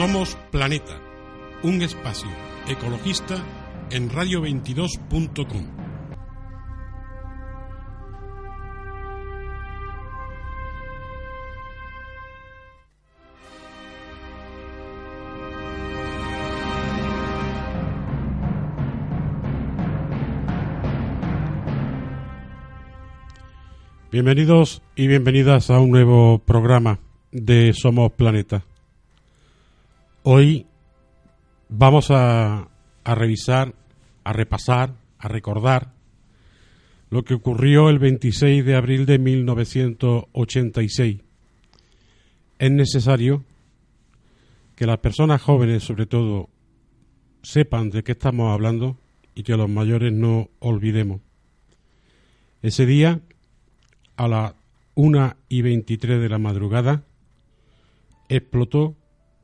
Somos Planeta, un espacio ecologista en radio22.com. Bienvenidos y bienvenidas a un nuevo programa de Somos Planeta. Hoy vamos a, revisar, a repasar, a recordar lo que ocurrió el 26 de abril de 1986. Es necesario que las personas jóvenes, sobre todo, sepan de qué estamos hablando y que los mayores no olvidemos. Ese día a las 1 y 23 de la madrugada, explotó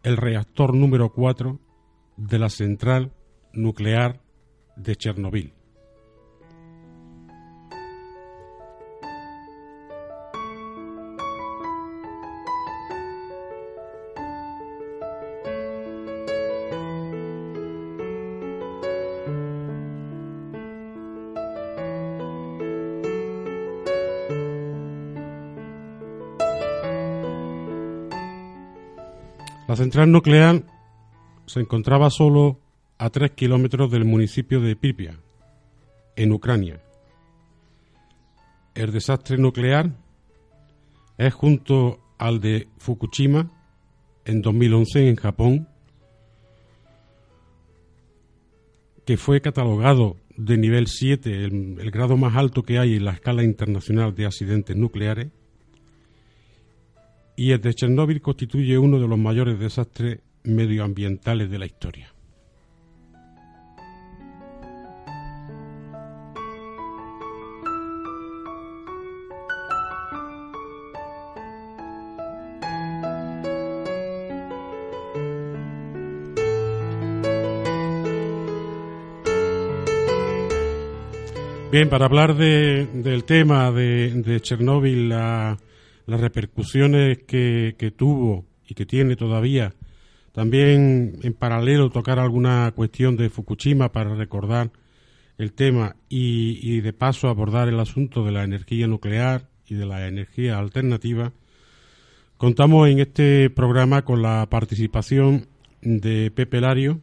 el reactor número 4 de la central nuclear de Chernobyl. La central nuclear se encontraba solo a tres kilómetros del municipio de Pripyat, en Ucrania. El desastre nuclear es junto al de Fukushima en 2011 en Japón, que fue catalogado de nivel 7, el, el grado más alto que hay en la escala internacional de accidentes nucleares, y el de Chernóbil constituye uno de los mayores desastres medioambientales de la historia. Bien, para hablar del tema de, Chernóbil, la, las repercusiones que, tuvo y que tiene todavía. También en paralelo tocar alguna cuestión de Fukushima para recordar el tema y, de paso abordar el asunto de la energía nuclear y de la energía alternativa. Contamos en este programa con la participación de Pepe Lario,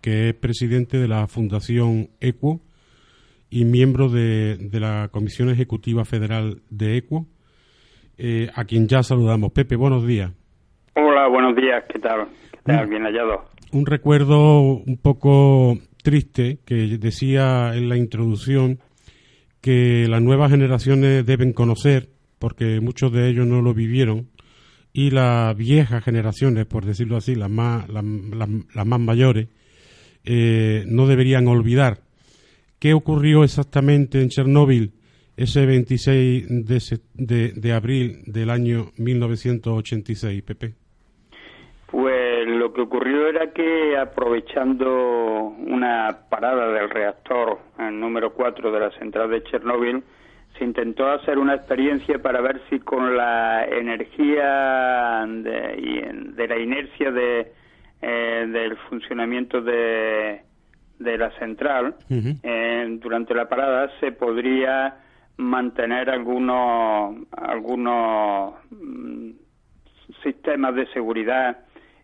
que es presidente de la Fundación ECUO y miembro de, de la Comisión Ejecutiva Federal de ECUO eh, a quien ya saludamos. Pepe, buenos días. Hola, buenos días, ¿qué tal? ¿Qué tal? Bien hallado. Un recuerdo un poco triste que decía en la introducción que las nuevas generaciones deben conocer, porque muchos de ellos no lo vivieron, y las viejas generaciones, por decirlo así, las más, las, más mayores, eh, no deberían olvidar. ¿Qué ocurrió exactamente en Chernóbil ese 26 de, de, abril del año 1986, Pepe? Pues lo que ocurrió era que aprovechando una parada del reactor el número 4 de la central de Chernóbil, se intentó hacer una experiencia para ver si con la energía de, la inercia de, eh, del funcionamiento de, de la central eh, durante la parada se podría mantener algunos algunos mm, sistemas de seguridad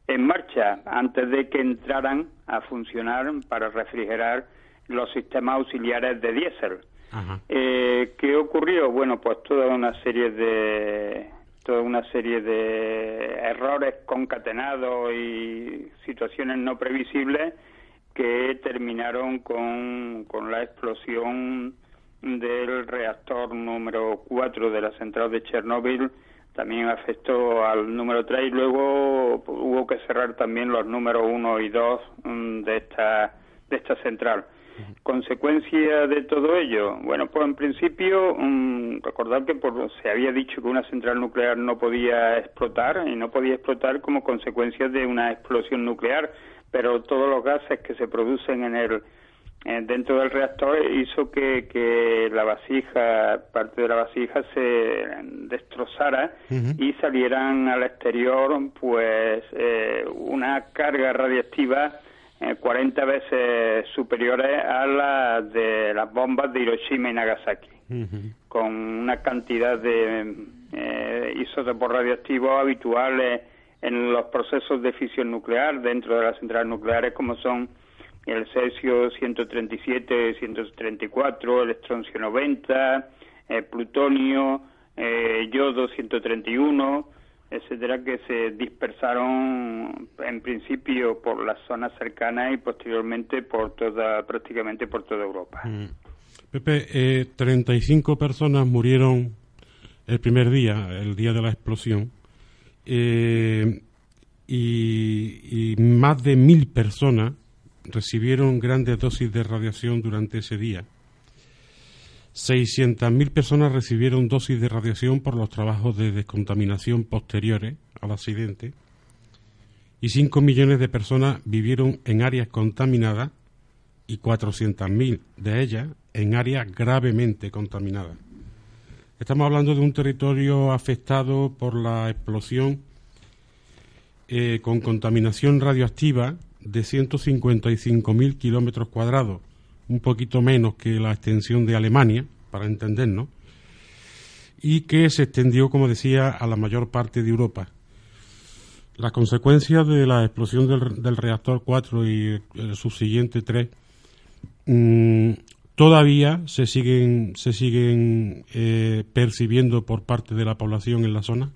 en marcha antes de que entraran a funcionar para refrigerar los sistemas auxiliares de diésel. Eh, ¿Qué ocurrió? Bueno, pues toda una serie de toda una serie de errores concatenados y situaciones no previsibles que terminaron con, con la explosión del reactor número 4 de la central de Chernóbil también afectó al número 3 y luego hubo que cerrar también los números 1 y 2 mm, de esta, de esta central. ¿Consecuencia de todo ello? Bueno, pues en principio, um, recordar que por, se había dicho que una central nuclear no podía explotar y no podía explotar como consecuencia de una explosión nuclear, pero todos los gases que se producen en el dentro del reactor hizo que, que, la vasija, parte de la vasija se destrozara y salieran al exterior pues eh, una carga radiactiva 40 eh, veces superiores a las de las bombas de Hiroshima y Nagasaki, con una cantidad de eh, isótopos radioactivos habituales en los procesos de fisión nuclear dentro de las centrales nucleares, como son el cesio 137, 134, el estroncio 90, el plutonio, eh, yodo 131, etcétera, que se dispersaron en principio por las zonas cercanas y posteriormente por toda, prácticamente por toda Europa. Mm. Pepe, eh, 35 personas murieron el primer día, el día de la explosión, eh, y, más de mil personas recibieron grandes dosis de radiación durante ese día. 600.000 personas recibieron dosis de radiación por los trabajos de descontaminación posteriores al accidente y 5 millones de personas vivieron en áreas contaminadas y 400.000 de ellas en áreas gravemente contaminadas. Estamos hablando de un territorio afectado por la explosión eh, con contaminación radioactiva de 155.000 kilómetros cuadrados, un poquito menos que la extensión de Alemania, para entendernos, y que se extendió, como decía, a la mayor parte de Europa. Las consecuencias de la explosión del, reactor 4 y el subsiguiente 3 mm, todavía se siguen, se siguen eh, percibiendo por parte de la población en la zona.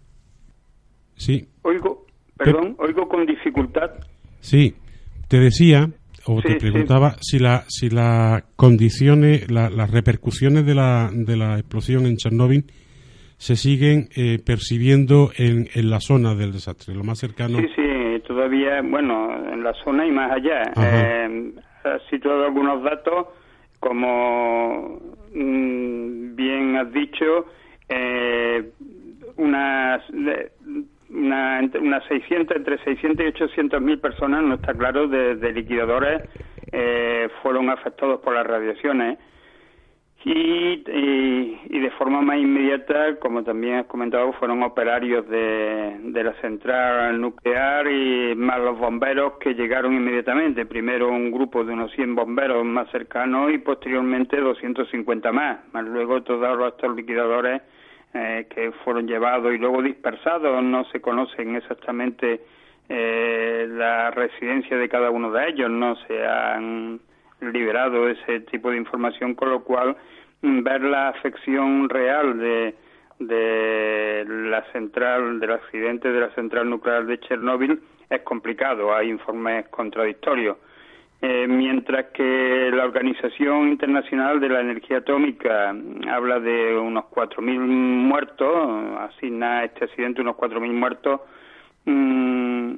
Sí. Oigo, perdón, oigo con dificultad. Sí, te decía o te preguntaba si la si las condiciones, las repercusiones de la, de la explosión en Chernóbil se siguen eh, percibiendo en, en la zona del desastre, lo más cercano. Sí, sí, todavía, bueno, en la zona y más allá. Eh, situado algunos datos, como mm, bien has dicho, eh, unas una, unas 600, entre 600 y 800 mil personas, no está claro, de, liquidadores eh, fueron afectados por las radiaciones. Y, y, de forma más inmediata, como también has comentado, fueron operarios de, de la central nuclear y más los bomberos que llegaron inmediatamente. Primero un grupo de unos 100 bomberos más cercanos y posteriormente 250 más, más luego todos estos liquidadores eh, que fueron llevados y luego dispersados, no se conocen exactamente eh, la residencia de cada uno de ellos, no se han liberado ese tipo de información, con lo cual mm, ver la afección real de, de la central, del accidente de la central nuclear de Chernóbil es complicado, hay informes contradictorios. Eh, mientras que la Organización Internacional de la Energía Atómica habla de unos 4.000 muertos, asigna este accidente unos 4.000 muertos, mmm,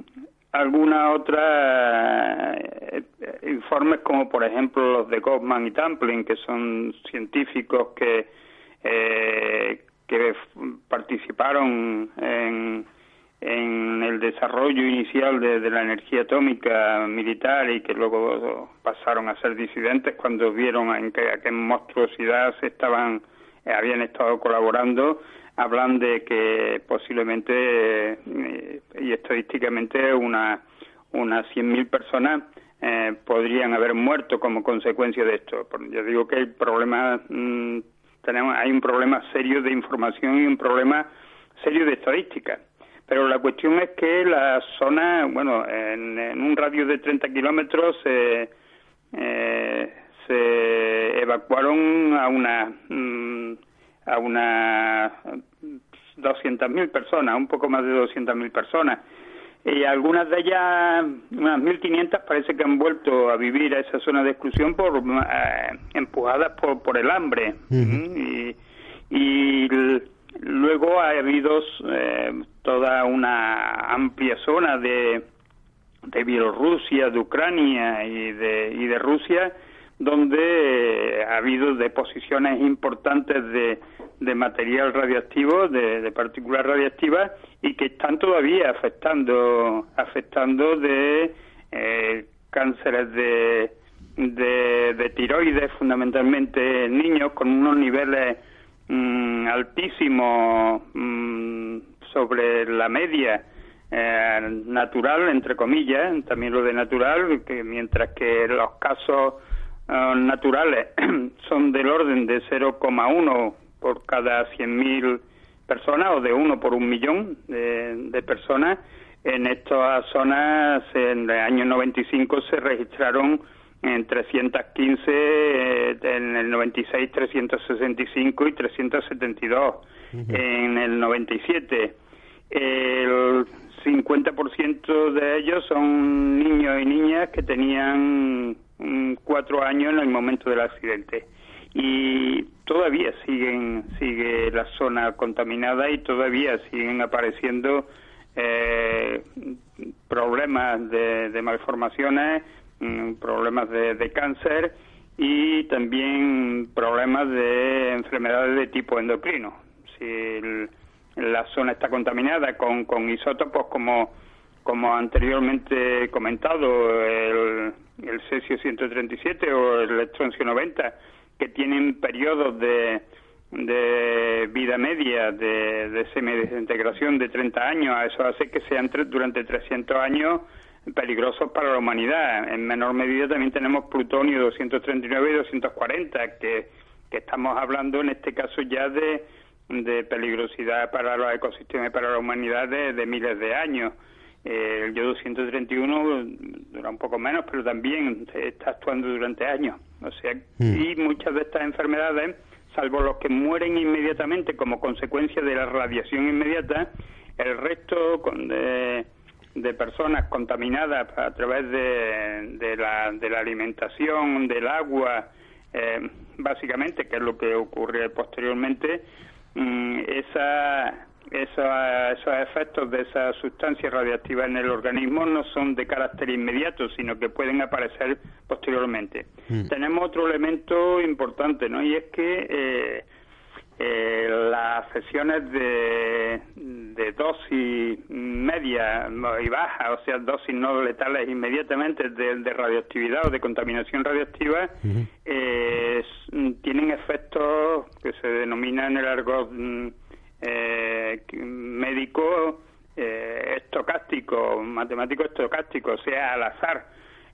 algunas otras eh, informes como por ejemplo los de Goffman y Tamplin, que son científicos que, eh, que participaron en en el desarrollo inicial de, la energía atómica militar y que luego pasaron a ser disidentes cuando vieron en qué, a qué monstruosidad se estaban eh, habían estado colaborando hablan de que posiblemente eh, y estadísticamente una unas 100.000 personas eh, podrían haber muerto como consecuencia de esto. Yo digo que hay problemas, mm, tenemos, hay un problema serio de información y un problema serio de estadística. Pero la cuestión es que la zona, bueno, en, un radio de 30 kilómetros eh, se evacuaron a una mm, a unas 200.000 personas, un poco más de 200.000 personas. y algunas de ellas, unas 1.500, parece que han vuelto a vivir a esa zona de exclusión por eh, empujadas por, por el hambre. y, y, luego ha habido eh, toda una amplia zona de, de Bielorrusia, de Ucrania y de, y de Rusia, donde ha habido deposiciones importantes de, de material radioactivo, de, de partículas radiactivas, y que están todavía afectando, afectando de eh, cánceres de, de, tiroides, fundamentalmente en niños, con unos niveles mm, altísimos mm, sobre la media eh, natural, entre comillas, también lo de natural, que mientras que los casos eh, naturales son del orden de 0,1 por cada 100.000 personas o de uno por un millón de, personas. En estas zonas, en el año 95 se registraron en 315, eh, en el 96 365 y 372 en el 97. El 50% de ellos son niños y niñas que tenían mm, cuatro años en el momento del accidente y todavía siguen sigue la zona contaminada y todavía siguen apareciendo eh, problemas de, malformaciones, problemas de, cáncer y también problemas de enfermedades de tipo endocrino. Si la zona está contaminada con, con isótopos como como anteriormente comentado, el, el cesio 137 o el estroncio 90, que tienen periodos de, de vida media de, de semidesintegración de 30 años, eso hace que sean durante 300 años peligrosos para la humanidad. En menor medida también tenemos plutonio 239 y 240, que, que estamos hablando en este caso ya de, de peligrosidad para los ecosistemas y para la humanidad de miles de años. Eh, el yodo 131 dura un poco menos, pero también está actuando durante años. O sea, mm. y muchas de estas enfermedades, salvo los que mueren inmediatamente como consecuencia de la radiación inmediata, el resto de, de personas contaminadas a través de, de, la, de la alimentación, del agua, eh, básicamente, que es lo que ocurre posteriormente, mm, esa esos efectos de esa sustancia radiactiva en el organismo no son de carácter inmediato, sino que pueden aparecer posteriormente. Mm. Tenemos otro elemento importante, ¿no? Y es que eh, eh, las sesiones de, de, dosis media y baja, o sea, dosis no letales inmediatamente de, radioactividad o de contaminación radioactiva, eh, tienen efectos que se denominan en el argot mm, eh, médico eh, estocástico, matemático estocástico, o sea, al azar,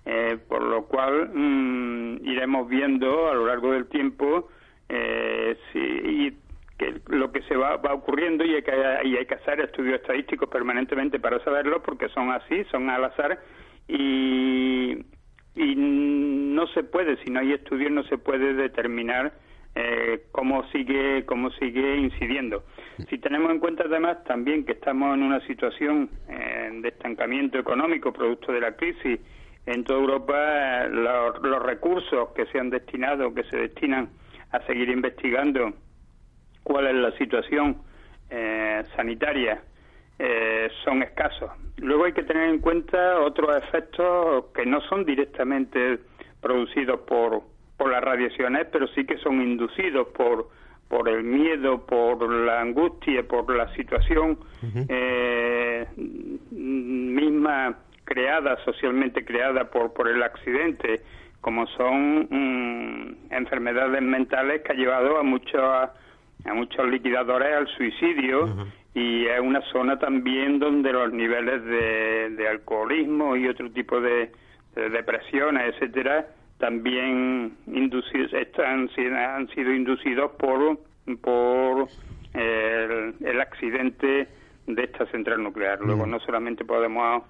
eh, por lo cual mm, iremos viendo a lo largo del tiempo eh, si, que lo que se va, va ocurriendo y hay, que, y hay que hacer estudios estadísticos permanentemente para saberlo porque son así, son al azar y, y no se puede, si no hay estudios no se puede determinar eh, cómo sigue cómo sigue incidiendo. Si tenemos en cuenta además también que estamos en una situación eh, de estancamiento económico producto de la crisis en toda Europa, los, recursos que se han destinado, que se destinan a seguir investigando cuál es la situación eh, sanitaria, son escasos. Luego hay que tener en cuenta otros efectos que no son directamente producidos por por las radiaciones, pero sí que son inducidos por, por el miedo, por la angustia, por la situación eh, misma creada, socialmente creada por, por el accidente, como son mm, enfermedades mentales que ha llevado a muchos a muchos liquidadores al suicidio y es una zona también donde los niveles de, de alcoholismo y otro tipo de, de depresiones, etcétera, también inducidos, han, han sido inducidos por, por el, accidente de esta central nuclear. Luego, no solamente podemos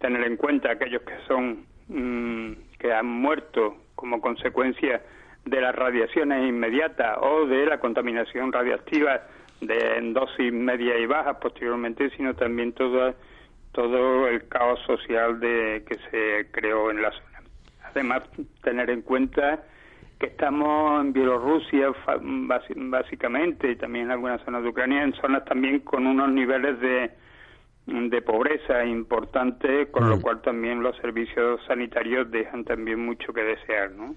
tener en cuenta aquellos que son mm, que han muerto como consecuencia de las radiaciones inmediatas o de la contaminación radiactiva de en dosis media y baja posteriormente, sino también todas todo el caos social de que se creó en la zona. Además, tener en cuenta que estamos en Bielorrusia básicamente y también en algunas zonas de Ucrania, en zonas también con unos niveles de, de pobreza importantes, con lo mm. cual también los servicios sanitarios dejan también mucho que desear, ¿no?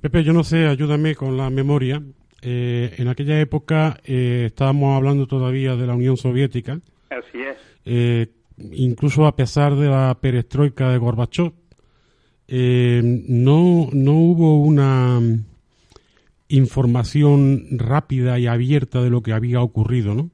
Pepe, yo no sé, ayúdame con la memoria. Eh, en aquella época eh, estábamos hablando todavía de la Unión Soviética. Así es. Eh, incluso a pesar de la perestroika de Gorbachev, no, no hubo una información rápida y abierta de lo que había ocurrido, ¿no?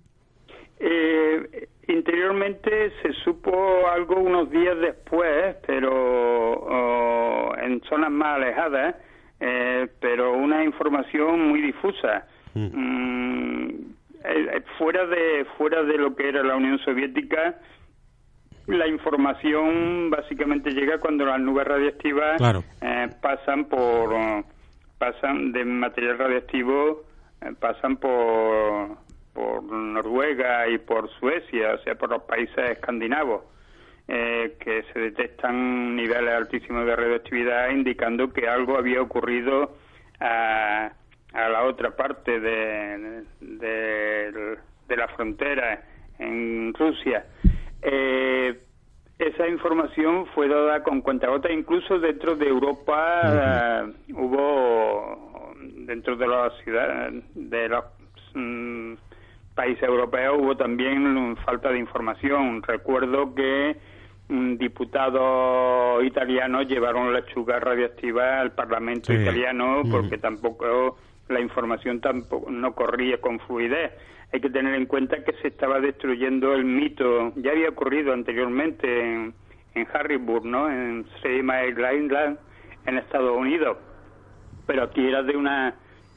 Se supo algo unos días después, pero oh, en zonas más alejadas eh, pero una información muy difusa. Mm. Mm, eh, eh, fuera de fuera de lo que era la Unión Soviética, la información básicamente llega cuando las nubes radiactivas pasan por pasan de material radiactivo pasan por por Noruega y por Suecia, o sea, por los países escandinavos. Eh, que se detectan niveles altísimos de radioactividad indicando que algo había ocurrido a, la otra parte de, de, la frontera en Rusia. Eh, esa información fue dada con cuentagotas, incluso dentro de Europa hubo, dentro de las ciudades, de los mm, países europeos hubo también falta de información. Recuerdo que diputados italianos llevaron lechuga radioactiva al Parlamento italiano porque tampoco la información tampoco no corría con fluidez. Hay que tener en cuenta que se estaba destruyendo el mito. Ya había ocurrido anteriormente en, en Harrisburg, ¿no? En Seymour Island, en Estados Unidos. Pero aquí era de una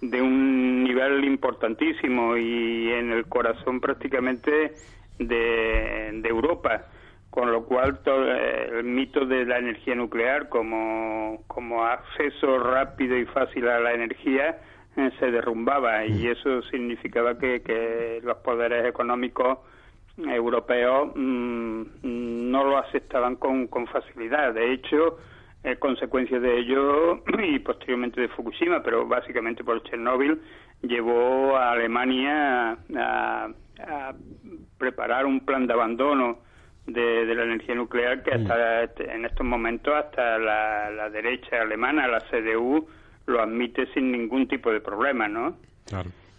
de un nivel importantísimo y en el corazón prácticamente de, de Europa con lo cual todo el mito de la energía nuclear como, como acceso rápido y fácil a la energía eh, se derrumbaba y mm. eso significaba que, los poderes económicos europeos mm, no lo aceptaban con, con facilidad. De hecho, eh, consecuencia de ello y posteriormente de Fukushima, pero básicamente por Chernóbil, llevó a Alemania a preparar un plan de abandono de, la energía nuclear que hasta este, en estos momentos hasta la, derecha alemana, la CDU, lo admite sin ningún tipo de problema, ¿no?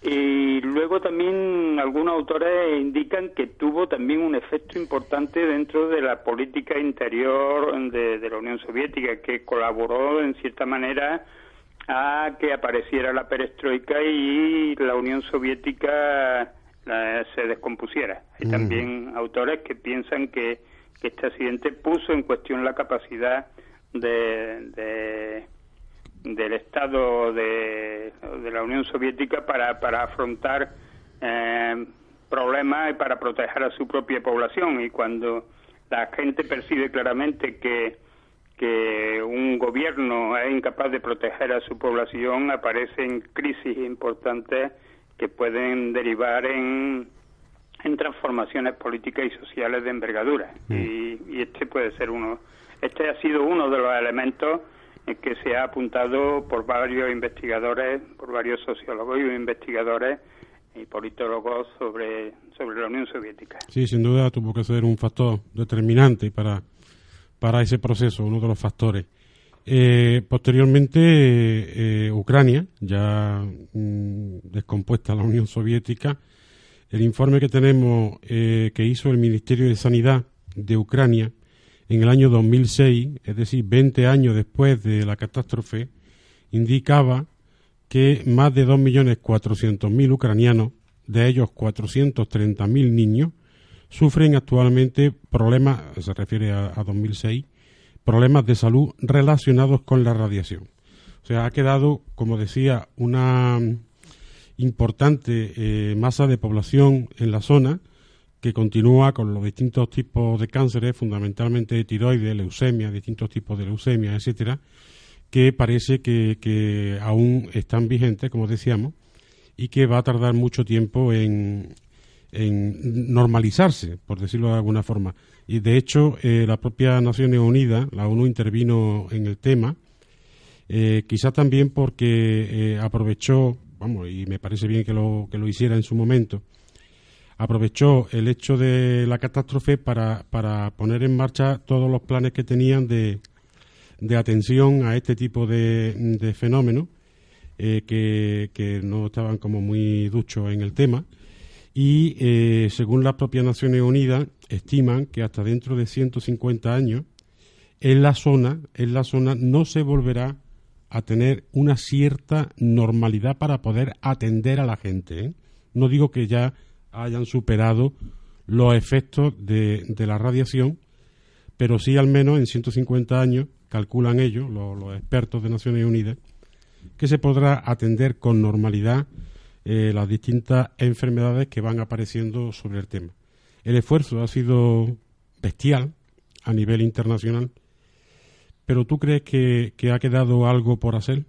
Y luego también algunos autores indican que tuvo también un efecto importante dentro de la política interior de, de la Unión Soviética, que colaboró en cierta manera a que apareciera la perestroika y la Unión Soviética se descompusiera. Hay también autores que piensan que, este accidente puso en cuestión la capacidad de, del Estado de, la Unión Soviética para, para afrontar eh, problemas y para proteger a su propia población. Y cuando la gente percibe claramente que, que un gobierno es incapaz de proteger a su población, aparecen crisis importantes que pueden derivar en, en transformaciones políticas y sociales de envergadura. Mm. Y, este puede ser uno. Este ha sido uno de los elementos que se ha apuntado por varios investigadores, por varios sociólogos y investigadores y politólogos sobre, sobre la Unión Soviética. Sí, sin duda tuvo que ser un factor determinante para, para ese proceso, uno de los factores. Eh, posteriormente, eh, Ucrania, ya mm, descompuesta la Unión Soviética, el informe que tenemos eh, que hizo el Ministerio de Sanidad de Ucrania en el año 2006, es decir, 20 años después de la catástrofe, indicaba que más de 2.400.000 ucranianos, de ellos 430.000 niños, sufren actualmente problemas, se refiere a 2006, problemas de salud relacionados con la radiación. O sea, ha quedado, como decía, una importante eh, masa de población en la zona que continúa con los distintos tipos de cánceres, fundamentalmente de tiroides, leucemia, distintos tipos de leucemia, etcétera, que parece que, que aún están vigentes, como decíamos, y que va a tardar mucho tiempo en, en normalizarse, por decirlo de alguna forma. Y de hecho, eh, la propia Naciones Unidas, la ONU intervino en el tema, eh, quizá también porque eh, aprovechó, vamos, y me parece bien que lo, que lo hiciera en su momento, aprovechó el hecho de la catástrofe para, para poner en marcha todos los planes que tenían de, de atención a este tipo de, de fenómenos eh, que, que, no estaban como muy duchos en el tema y eh, según las propias Naciones Unidas estiman que hasta dentro de 150 años en la zona en la zona no se volverá a tener una cierta normalidad para poder atender a la gente. ¿eh? No digo que ya hayan superado los efectos de, la radiación, pero sí al menos en 150 años, calculan ellos, los, expertos de Naciones Unidas, que se podrá atender con normalidad eh, las distintas enfermedades que van apareciendo sobre el tema. El esfuerzo ha sido bestial a nivel internacional, pero ¿tú crees que ha quedado algo por hacer?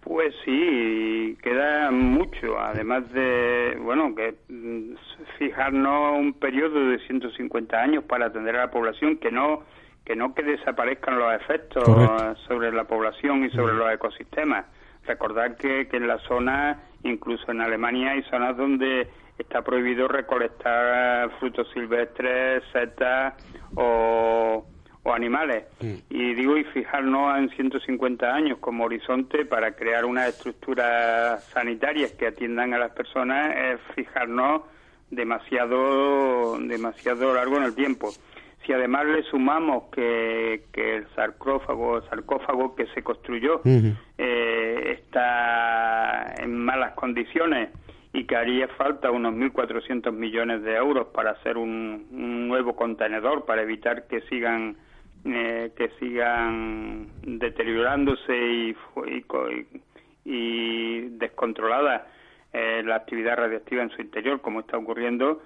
Pues sí, queda mucho, además de, bueno, que mm, fijarnos un periodo de 150 años para atender a la población, que no que no que desaparezcan los efectos Correcto. sobre la población y sobre los ecosistemas. Recordar que, que en la zona, incluso en Alemania, hay zonas donde está prohibido recolectar frutos silvestres, setas o, o animales. Mm. Y digo, y fijarnos en 150 años como horizonte para crear unas estructuras sanitarias que atiendan a las personas es fijarnos demasiado, demasiado largo en el tiempo. Si además le sumamos que, que el sarcófago, sarcófago que se construyó uh -huh. eh, está en malas condiciones y que haría falta unos 1.400 millones de euros para hacer un, un nuevo contenedor para evitar que sigan eh, que sigan deteriorándose y, y, y descontrolada eh, la actividad radiactiva en su interior, como está ocurriendo,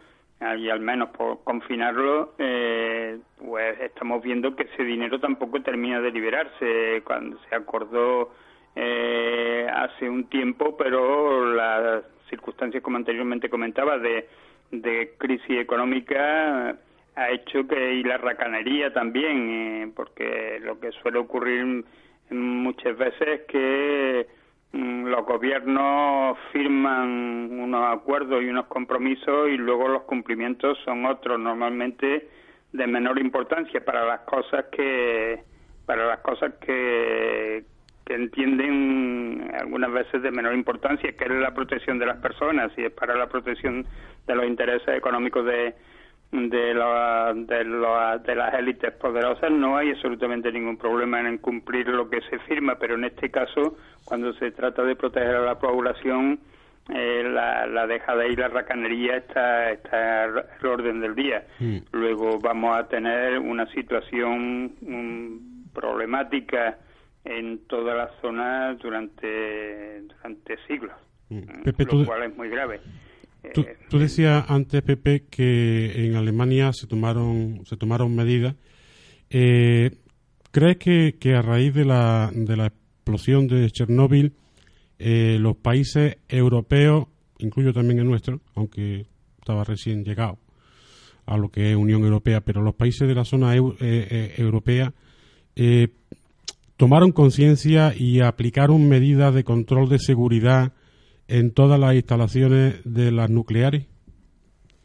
y al menos por confinarlo, eh, pues estamos viendo que ese dinero tampoco termina de liberarse. Cuando se acordó eh, hace un tiempo, pero las circunstancias, como anteriormente comentaba, de, de crisis económica ha hecho que y la racanería también, eh, porque lo que suele ocurrir muchas veces es que mm, los gobiernos firman unos acuerdos y unos compromisos y luego los cumplimientos son otros, normalmente de menor importancia para las cosas que para las cosas que, que entienden algunas veces de menor importancia, que es la protección de las personas y es para la protección de los intereses económicos de, de, lo, de, lo, de las élites poderosas no hay absolutamente ningún problema en cumplir lo que se firma, pero en este caso, cuando se trata de proteger a la población, eh, la, la dejada y la racanería está, está el orden del día. Mm. Luego vamos a tener una situación um, problemática en toda la zona durante, durante siglos, mm. Pepe, lo cual es muy grave. Tú, tú, decías antes, Pepe, que en Alemania se tomaron, se tomaron medidas. Eh, ¿Crees que, que, a raíz de la, de la explosión de Chernóbil, eh, los países europeos, incluyo también el nuestro, aunque estaba recién llegado a lo que es Unión Europea, pero los países de la zona eu, eh, eh europea eh, tomaron conciencia y aplicaron medidas de control de seguridad en todas las instalaciones de las nucleares?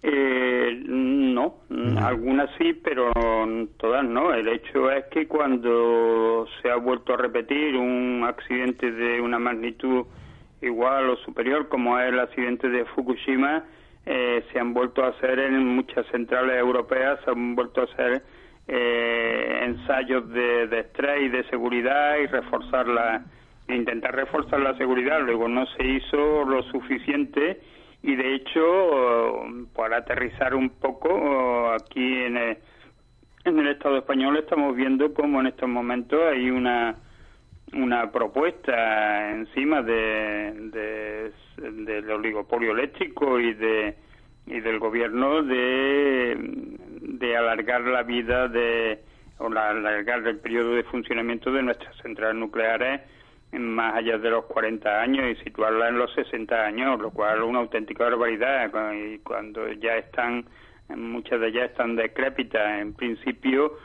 Eh, no, algunas sí, pero todas no. El hecho es que cuando se ha vuelto a repetir un accidente de una magnitud igual o superior, como es el accidente de Fukushima, eh, se han vuelto a hacer en muchas centrales europeas, se han vuelto a hacer eh, ensayos de, de estrés y de seguridad y reforzar la intentar reforzar la seguridad, luego no se hizo lo suficiente y de hecho, para aterrizar un poco, aquí en el, en el Estado español estamos viendo cómo en estos momentos hay una una propuesta encima de, de del oligopolio eléctrico y de y del gobierno de, de alargar la vida de o la, alargar el periodo de funcionamiento de nuestras centrales nucleares más allá de los 40 años y situarla en los 60 años, lo cual es una auténtica barbaridad. Y cuando ya están, muchas de ellas están decrépitas, en principio,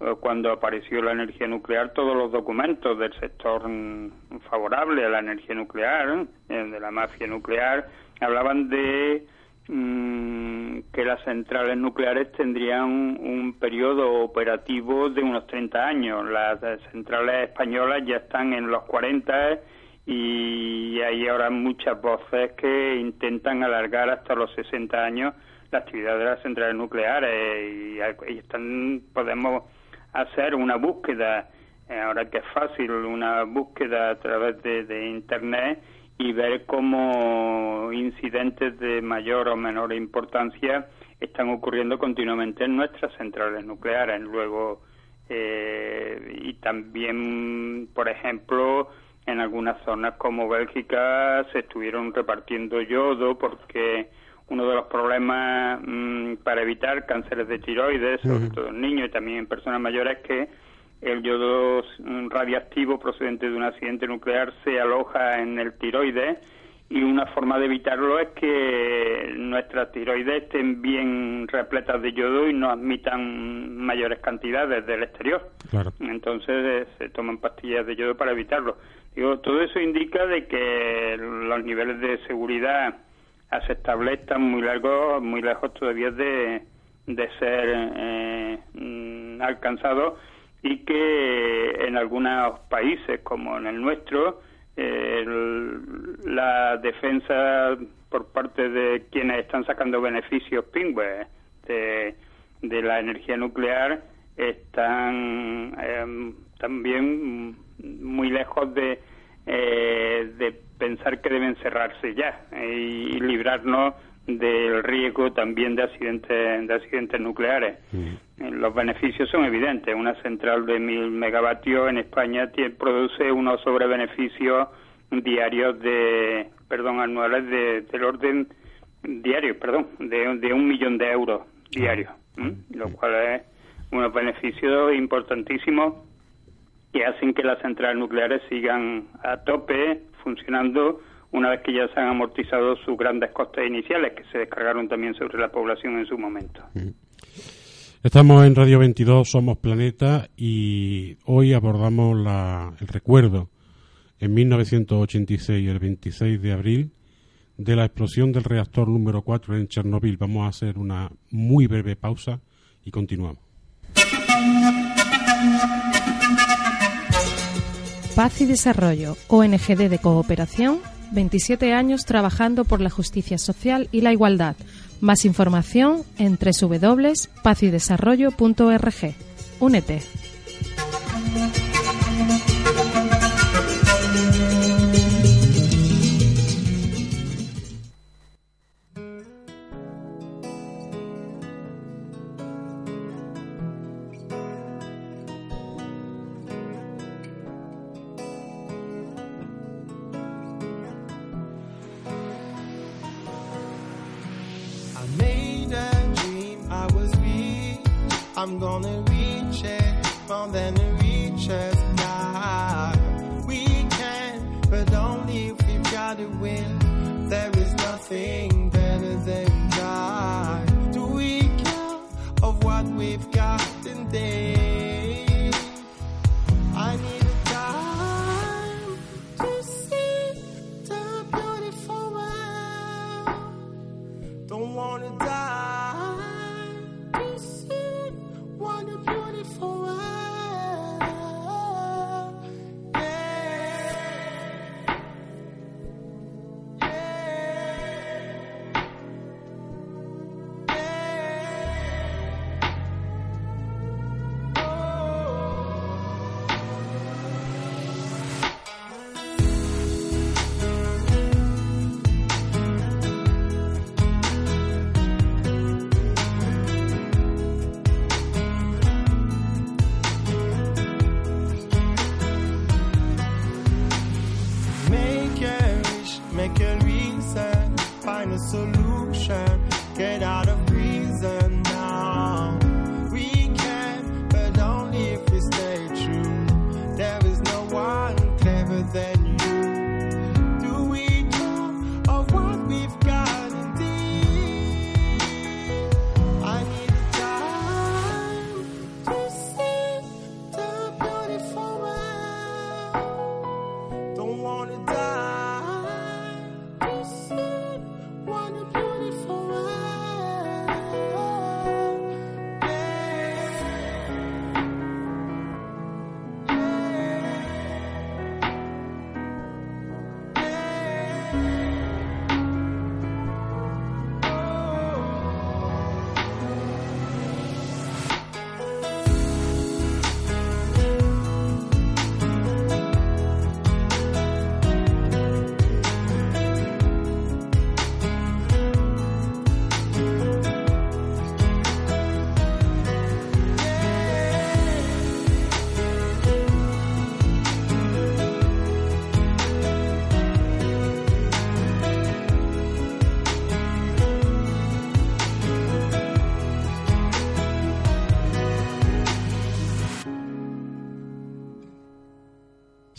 eh, cuando apareció la energía nuclear, todos los documentos del sector mm, favorable a la energía nuclear, eh, de la mafia nuclear, hablaban de Mm, que las centrales nucleares tendrían un, periodo operativo de unos 30 años. Las centrales españolas ya están en los 40 y hay ahora muchas voces que intentan alargar hasta los 60 años la actividad de las centrales nucleares y, están, podemos hacer una búsqueda, eh, ahora que es fácil, una búsqueda a través de Internet y ver cómo incidentes de mayor o menor importancia están ocurriendo continuamente en nuestras centrales nucleares. Luego, eh, y también, por ejemplo, en algunas zonas como Bélgica se estuvieron repartiendo yodo porque uno de los problemas mm, para evitar cánceres de tiroides, sobre todo en niños y también en personas mayores, es que el yodo radiactivo procedente de un accidente nuclear se aloja en el tiroides y una forma de evitarlo es que nuestras tiroides estén bien repletas de yodo y no admitan mayores cantidades del exterior. Entonces eh, se toman pastillas de yodo para evitarlo. Digo, todo eso indica de que los niveles de seguridad aceptables están muy largos, muy lejos todavía de, de ser eh, mm, alcanzados y que en algunos países como en el nuestro la defensa por parte de quienes están sacando beneficios pingües de, la energía nuclear están em, también muy lejos de, eh, de pensar que deben cerrarse ya y librarnos del riesgo también de accidentes de accidentes nucleares. Mm. Los beneficios son evidentes. Una central de mil megavatios en España produce unos sobrebeneficios diarios de, perdón, anuales de, del orden diario, perdón, de, de un millón de euros diarios, lo cual es unos beneficios importantísimos que hacen que las centrales nucleares sigan a tope funcionando una vez que ya se han amortizado sus grandes costes iniciales que se descargaron también sobre la población en su momento. Estamos en Radio 22, Somos Planeta y hoy abordamos el recuerdo en 1986, el 26 de abril, de la explosión del reactor número 4 en Chernobyl. Vamos a hacer una muy breve pausa y continuamos. Paz y Desarrollo, ONGD de Cooperación 27 años trabajando por la justicia social y la igualdad. Más información en www.pazydesarrollo.org. Únete. wanna die.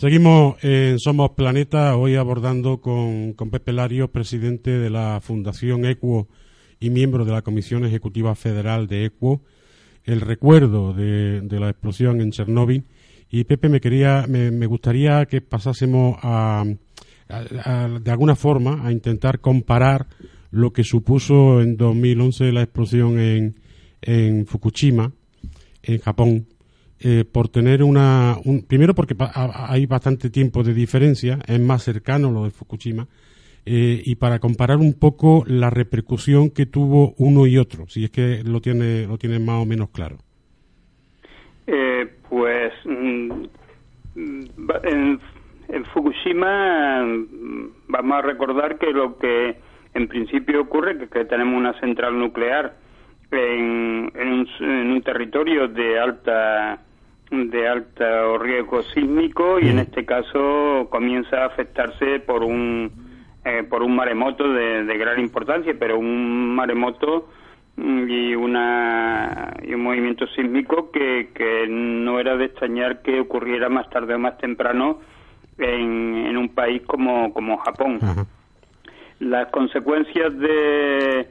Seguimos en Somos Planeta, hoy abordando con, con Pepe Lario, presidente de la Fundación ECUO y miembro de la Comisión Ejecutiva Federal de ECUO, el recuerdo de, la explosión en Chernóbil. Y Pepe, me, quería, me, gustaría que pasásemos a, de alguna forma, a intentar comparar lo que supuso en 2011 la explosión en, en Fukushima, en Japón, eh, por tener una. primero, porque hay bastante tiempo de diferencia, es más cercano lo de Fukushima, eh, y para comparar un poco la repercusión que tuvo uno y otro, si es que lo tiene, lo tiene más o menos claro. Eh, pues mm, en, en, Fukushima mm, vamos a recordar que lo que en principio ocurre es que tenemos una central nuclear en, en, un, territorio de alta de alto riesgo sísmico y en este caso comienza a afectarse por un eh, por un maremoto de, gran importancia, pero un maremoto mm, y una y un movimiento sísmico que, que no era de extrañar que ocurriera más tarde o más temprano en, en un país como, como Japón. Las consecuencias de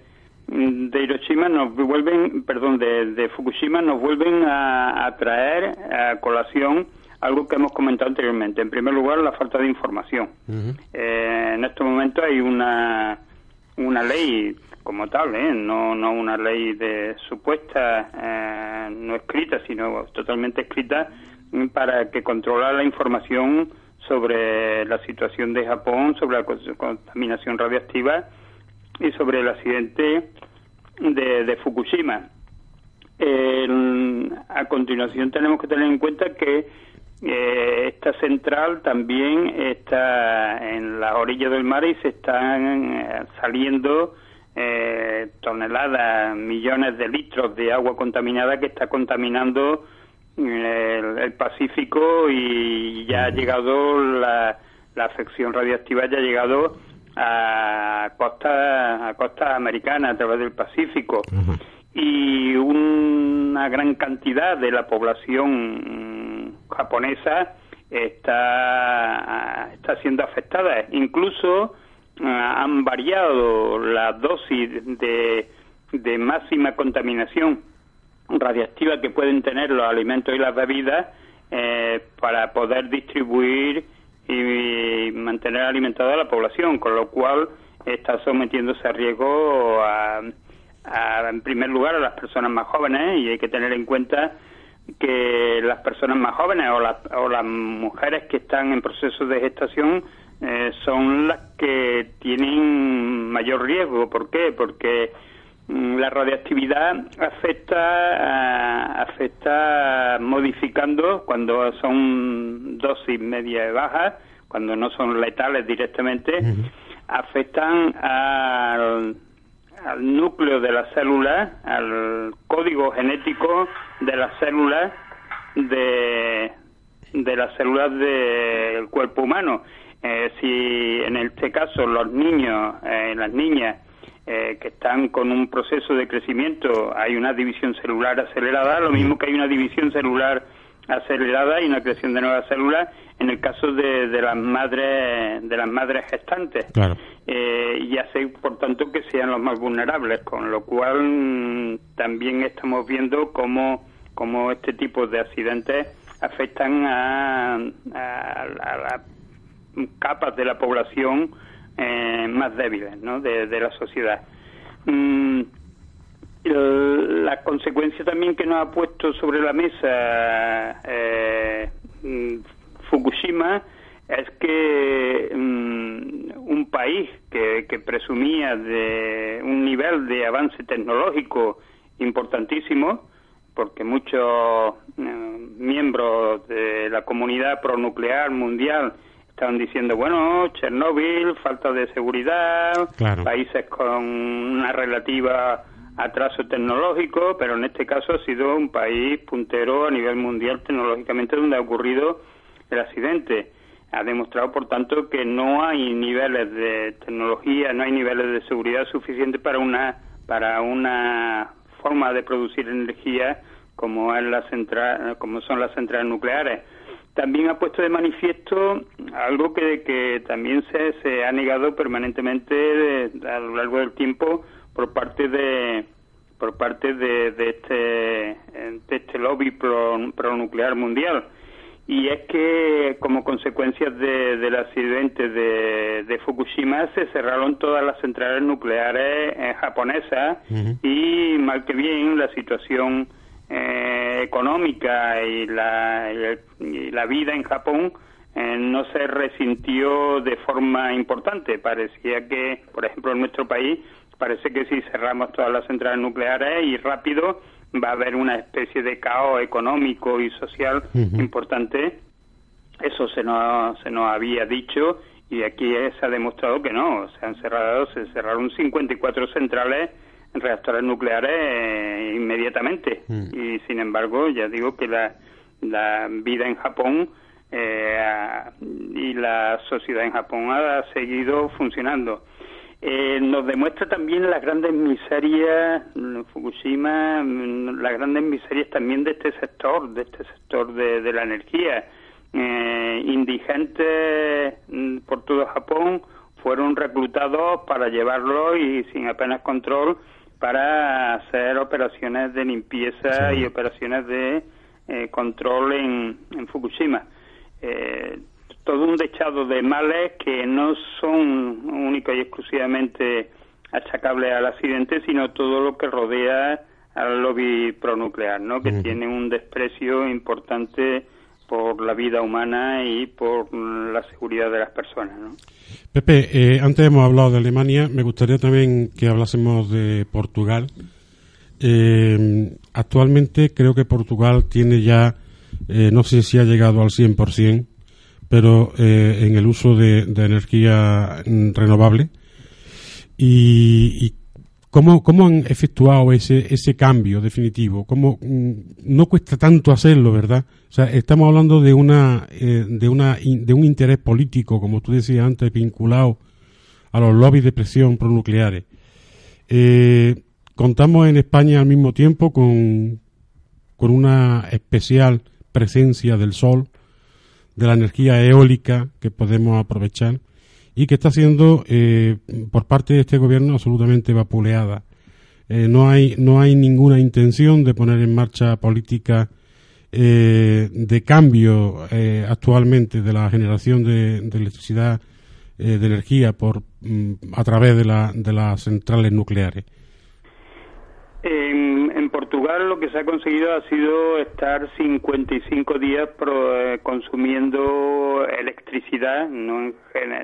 de Hiroshima nos vuelven, perdón, de, Fukushima nos vuelven a, traer a colación algo que hemos comentado anteriormente. En primer lugar, la falta de información. Eh, en este momento hay una, una ley como tal, ¿eh? no, no una ley de supuesta, eh, no escrita, sino totalmente escrita, para que controla la información sobre la situación de Japón, sobre la contaminación radiactiva y sobre el accidente de, Fukushima. a continuación tenemos que tener en cuenta que eh, esta central también está en las orillas del mar y se están eh, saliendo eh, toneladas, millones de litros de agua contaminada que está contaminando el, Pacífico y ya ha llegado la, la afección radiactiva ya ha llegado a costa a costa americana a través del Pacífico. Y una gran cantidad de la población japonesa está está siendo afectada. Incluso ah, han variado la dosis de, de máxima contaminación radiactiva que pueden tener los alimentos y las bebidas eh, para poder distribuir y mantener alimentada a la población, con lo cual está sometiéndose a riesgo a, en primer lugar a las personas más jóvenes y hay que tener en cuenta que las personas más jóvenes o, o las mujeres que están en proceso de gestación eh, son las que tienen mayor riesgo. ¿Por qué? Porque la radiactividad afecta afecta modificando cuando son dosis media y bajas cuando no son letales directamente afectan al, núcleo de la célula al código genético de las células de de las células del cuerpo humano. Eh, si en este caso los niños eh, las niñas eh, que están con un proceso de crecimiento, hay una división celular acelerada, lo mismo que hay una división celular acelerada y una creación de nuevas células en el caso de, las madres de las madres gestantes. Eh, y hace por tanto que sean los más vulnerables con lo cual mm, también estamos viendo cómo, cómo este tipo de accidentes afectan a, a, las capas de la población eh, más débiles ¿no? de, la sociedad. Mm, la consecuencia también que nos ha puesto sobre la mesa eh, mm, Fukushima es que mm, un país que, que, presumía de un nivel de avance tecnológico importantísimo, porque muchos miembros de la comunidad pronuclear mundial estaban diciendo, bueno, Chernóbil, falta de seguridad, países con una relativa atraso tecnológico, pero en este caso ha sido un país puntero a nivel mundial tecnológicamente donde ha ocurrido el accidente. Ha demostrado, por tanto, que no hay niveles de tecnología, no hay niveles de seguridad suficientes para una para una forma de producir energía como es la central, como son las centrales nucleares también ha puesto de manifiesto algo que, que también se, se ha negado permanentemente a lo largo del tiempo por parte de por parte de, de este de este lobby pro, pronuclear mundial. Y es que como consecuencia de, del accidente de, de, Fukushima se cerraron todas las centrales nucleares eh, japonesas y mal que bien la situación eh, económica y la, y la vida en Japón eh, no se resintió de forma importante. Parecía que, por ejemplo, en nuestro país, parece que si cerramos todas las centrales nucleares y rápido va a haber una especie de caos económico y social importante. Eso se nos, se nos había dicho y aquí se ha demostrado que no. Se han cerrado, se cerraron 54 centrales reactores nucleares eh, inmediatamente. Mm. Y sin embargo, ya digo que la, la vida en Japón eh, y la sociedad en Japón ha seguido funcionando. Eh, nos demuestra también las grandes miserias, Fukushima, mm, las grandes miserias también de este sector, de este sector de, de la energía. Eh, indigentes mm, por todo Japón fueron reclutados para llevarlo y sin apenas control para hacer operaciones de limpieza y operaciones de eh, control en, en Fukushima. Eh, todo un dechado de males que no son únicos y exclusivamente achacables al accidente, sino todo lo que rodea al lobby pronuclear, ¿no? que tiene un desprecio importante por la vida humana y por la seguridad de las personas. ¿no? Pepe, eh, antes hemos hablado de Alemania, me gustaría también que hablásemos de Portugal. Eh, actualmente creo que Portugal tiene ya, eh, no sé si ha llegado al 100%, pero en el uso de, energía renovable. y, ¿Cómo, ¿Cómo han efectuado ese, ese cambio definitivo? ¿Cómo, mm, no cuesta tanto hacerlo, ¿verdad? O sea, estamos hablando de una, eh, de una, de un interés político, como tú decías antes, vinculado a los lobbies de presión pronucleares. Eh, contamos en España al mismo tiempo con, con una especial presencia del sol, de la energía eólica que podemos aprovechar y que está siendo eh, por parte de este gobierno absolutamente vapuleada. Eh, no hay no hay ninguna intención de poner en marcha políticas eh, de cambio actualmente de la generación de, electricidad de energía por mm, a través de, la, de las centrales nucleares. Portugal lo que se ha conseguido ha sido estar 55 días eh, consumiendo electricidad, no,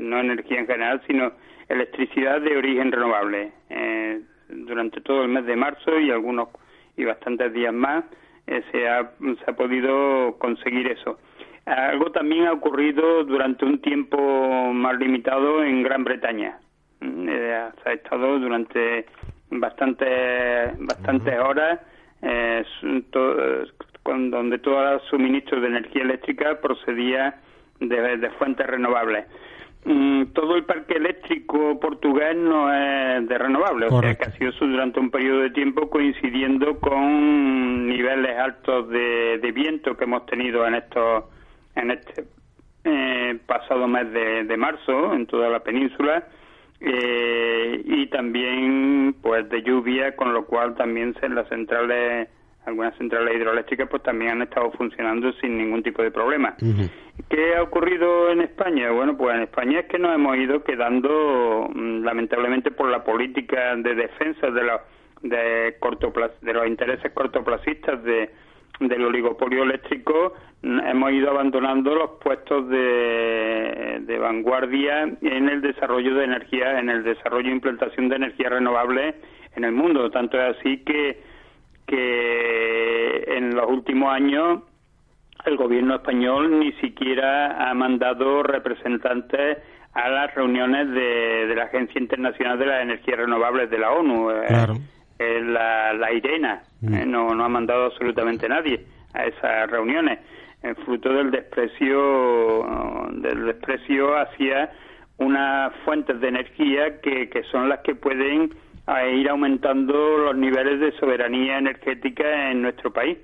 no energía en general, sino electricidad de origen renovable. Eh, durante todo el mes de marzo y algunos y bastantes días más eh, se, ha, se ha podido conseguir eso. Algo también ha ocurrido durante un tiempo más limitado en Gran Bretaña. Mm, se ha estado durante bastantes bastantes horas eh, con, donde todo el suministro de energía eléctrica procedía de, fuentes renovables. Mm, todo el parque eléctrico portugués no es de renovables, o sea que ha sido eso durante un periodo de tiempo coincidiendo con niveles altos de, viento que hemos tenido en estos en este eh, pasado mes de marzo en toda la península eh, y también pues de lluvia, con lo cual también se, las centrales, algunas centrales hidroeléctricas pues también han estado funcionando sin ningún tipo de problema. ¿Qué ha ocurrido en España? Bueno, pues en España es que nos hemos ido quedando mm, lamentablemente por la política de defensa de los de corto de los intereses cortoplacistas de del oligopolio eléctrico hemos ido abandonando los puestos de, de, vanguardia en el desarrollo de energía, en el desarrollo e implantación de energía renovable en el mundo. Tanto es así que, que en los últimos años el gobierno español ni siquiera ha mandado representantes a las reuniones de, de la Agencia Internacional de las Energías Renovables de la ONU. Eh, claro la, la IRENA. Eh, no, no ha mandado absolutamente nadie a esas reuniones, eh, fruto del desprecio, del desprecio hacia unas fuentes de energía que, que son las que pueden eh, ir aumentando los niveles de soberanía energética en nuestro país.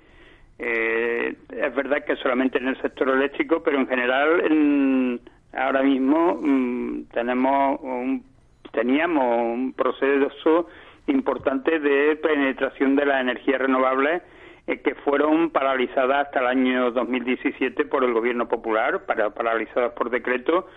Eh, es verdad que solamente en el sector eléctrico, pero en general ahora mismo mm, tenemos un, teníamos un proceso importante de penetración de las energías renovables eh, que fueron paralizadas hasta el año 2017 por el gobierno popular, para, paralizadas por decreto,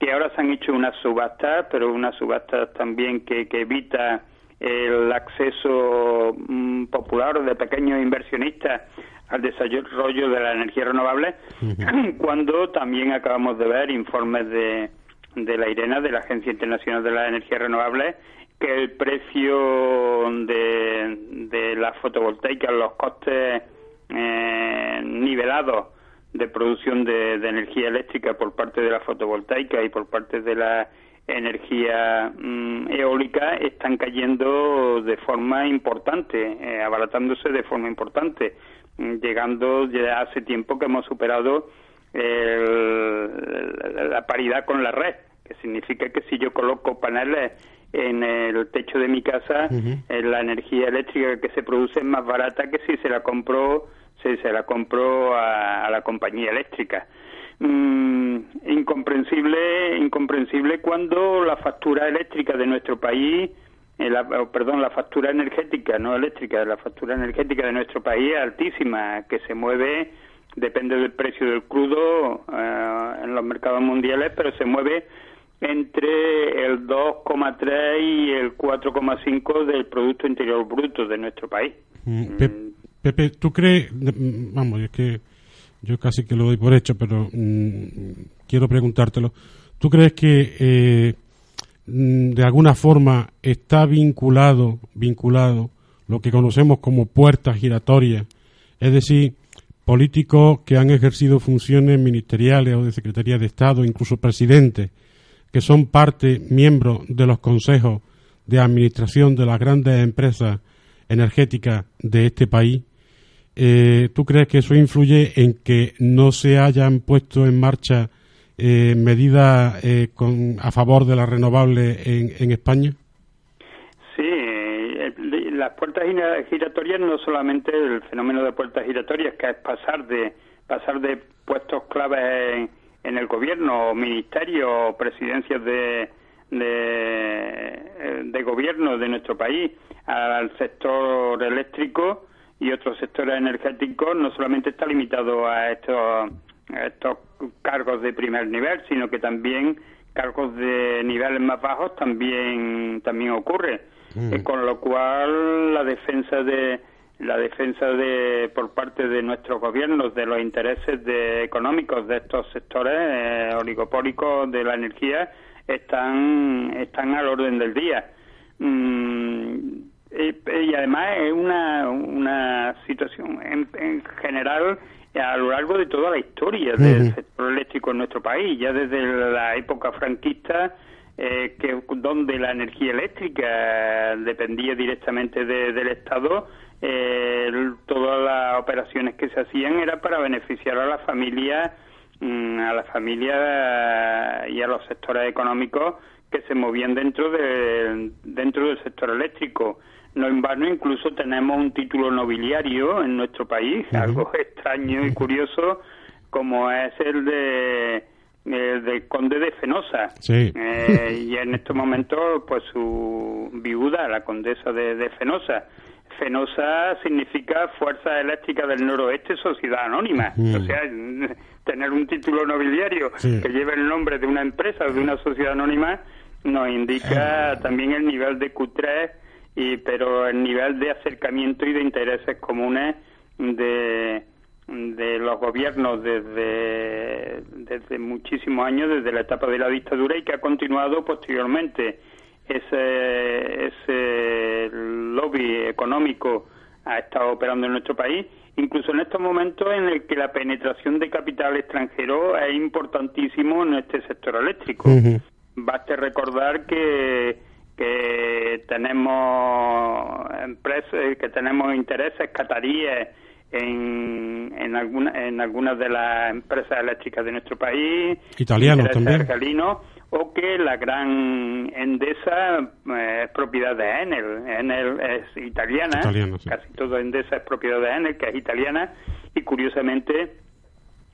que ahora se han hecho unas subastas, pero unas subastas también que, que evita el acceso mm, popular de pequeños inversionistas al desarrollo de la energía renovable, cuando también acabamos de ver informes de, de la IRENA, de la Agencia Internacional de la Energía Renovable, que el precio de, de la fotovoltaica, los costes eh, nivelados de producción de, energía eléctrica por parte de la fotovoltaica y por parte de la energía mm, eólica están cayendo de forma importante, eh, abaratándose de forma importante, mm, llegando ya hace tiempo que hemos superado la paridad con la red, que significa que si yo coloco paneles en el techo de mi casa, eh, la energía eléctrica que se produce es más barata que si se la compró si se la compró a, la compañía eléctrica. Mm, incomprensible, incomprensible cuando la factura eléctrica de nuestro país, eh, perdón, la factura energética, no eléctrica, la factura energética de nuestro país es altísima, que se mueve, depende del precio del crudo eh, en los mercados mundiales, pero se mueve entre el 2,3 y el 4,5 del Producto Interior Bruto de nuestro país. Mm, Pepe, ¿tú crees, mm, vamos, es que yo casi que lo doy por hecho, pero mm, quiero preguntártelo, ¿tú crees que eh, de alguna forma está vinculado, vinculado lo que conocemos como puertas giratorias, es decir, políticos que han ejercido funciones ministeriales o de Secretaría de Estado, incluso presidentes, que son parte, miembros de los consejos de administración de las grandes empresas energéticas de este país, eh, ¿tú crees que eso influye en que no se hayan puesto en marcha eh, medidas eh, a favor de las renovables en, España? Sí, las puertas giratorias no solamente el fenómeno de puertas giratorias, que es pasar de pasar de puestos claves en el gobierno, o ministerio, o presidencias de, de, gobierno de nuestro país al sector eléctrico y otros sectores energéticos no solamente está limitado a estos, estos cargos de primer nivel, sino que también cargos de niveles más bajos también también ocurre, mm. eh, con lo cual la defensa de la defensa de por parte de nuestros gobiernos de los intereses de, económicos de estos sectores eh, oligopólicos de la energía están están al orden del día. Mm, y, además es una una situación en, general a lo largo de toda la historia del sector eléctrico en nuestro país ya desde la época franquista eh, que donde la energía eléctrica dependía directamente del Estado eh, todas las operaciones que se hacían era para beneficiar a la familia mm, a la familia y a los sectores económicos que se movían dentro de dentro del sector eléctrico. No en vano incluso tenemos un título nobiliario en nuestro país algo extraño y curioso como es el de del conde de Fenosa. Eh, y en estos momentos pues su viuda la condesa de, de Fenosa Fenosa significa Fuerza Eléctrica del Noroeste Sociedad Anónima. O sea, tener un título nobiliario que lleve el nombre de una empresa o de una sociedad anónima nos indica también el nivel de Q3, y, pero el nivel de acercamiento y de intereses comunes de, de los gobiernos desde, desde muchísimos años, desde la etapa de la dictadura y que ha continuado posteriormente ese, ese lobby económico ha estado operando en nuestro país, incluso en estos momentos en el que la penetración de capital extranjero es importantísimo en este sector eléctrico. Baste recordar que, que tenemos empresas, que tenemos intereses cataríes en, en, alguna, en algunas de las empresas eléctricas de nuestro país, italianos también o que la gran Endesa eh, es propiedad de Enel. Enel es italiana, casi todo Endesa es propiedad de Enel, que es italiana, y curiosamente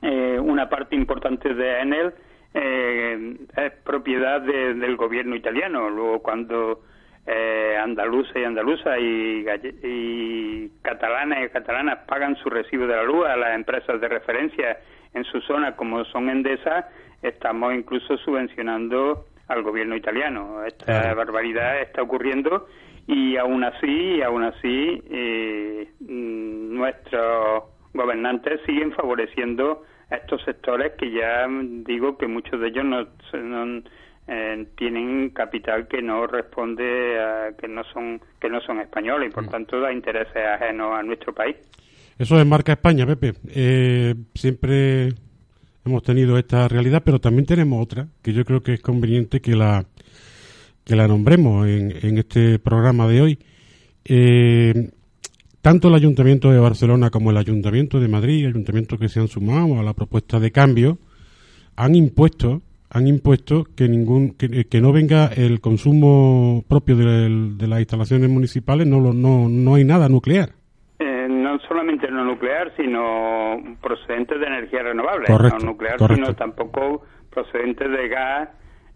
eh, una parte importante de Enel eh, es propiedad del gobierno italiano. Luego cuando eh, andaluza y andaluza y, y catalanas y catalanas pagan su recibo de la luz a las empresas de referencia en su zona como son Endesa, estamos incluso subvencionando al gobierno italiano. Esta barbaridad está ocurriendo y aún así, aún así, eh, mm, nuestros gobernantes siguen favoreciendo a estos sectores que ya digo que muchos de ellos no, no eh, tienen capital que no responde a, que no son que no son españoles y por mm. tanto da intereses ajenos a nuestro país. Eso es marca España, Pepe. Eh, siempre hemos tenido esta realidad, pero también tenemos otra que yo creo que es conveniente que la que la nombremos en, en este programa de hoy. Eh, tanto el Ayuntamiento de Barcelona como el Ayuntamiento de Madrid, ayuntamientos que se han sumado a la propuesta de cambio, han impuesto han impuesto que ningún que, no venga el consumo propio de, las instalaciones municipales no no no hay nada nuclear eh, solamente no nuclear sino procedente de energía renovable. No nuclear sino tampoco procedente de gas